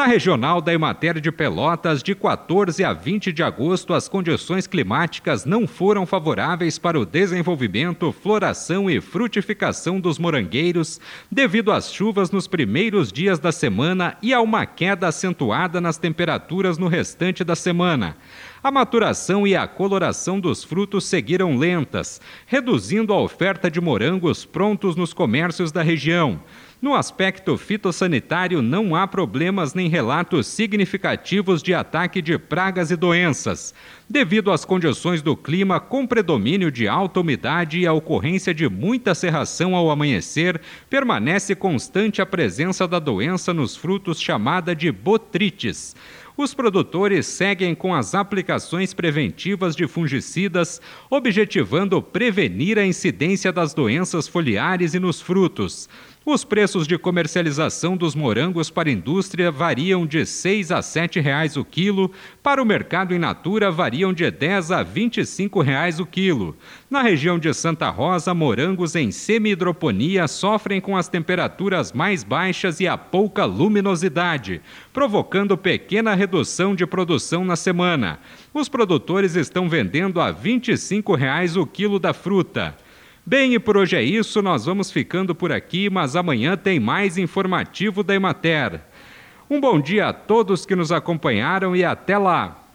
Na regional da Emater de Pelotas, de 14 a 20 de agosto, as condições climáticas não foram favoráveis para o desenvolvimento, floração e frutificação dos morangueiros, devido às chuvas nos primeiros dias da semana e a uma queda acentuada nas temperaturas no restante da semana. A maturação e a coloração dos frutos seguiram lentas, reduzindo a oferta de morangos prontos nos comércios da região. No aspecto fitossanitário, não há problemas nem relatos significativos de ataque de pragas e doenças. Devido às condições do clima com predomínio de alta umidade e a ocorrência de muita serração ao amanhecer, permanece constante a presença da doença nos frutos chamada de botrites. Os produtores seguem com as aplicações preventivas de fungicidas, objetivando prevenir a incidência das doenças foliares e nos frutos. Os preços de comercialização dos morangos para a indústria variam de R$ 6 a 7 reais o quilo, para o mercado in natura variam de R$ 10 a 25 reais o quilo. Na região de Santa Rosa, morangos em semi-hidroponia sofrem com as temperaturas mais baixas e a pouca luminosidade, provocando pequena redução de produção na semana. Os produtores estão vendendo a 25 reais o quilo da fruta. Bem, e por hoje é isso, nós vamos ficando por aqui, mas amanhã tem mais informativo da Emater. Um bom dia a todos que nos acompanharam e até lá!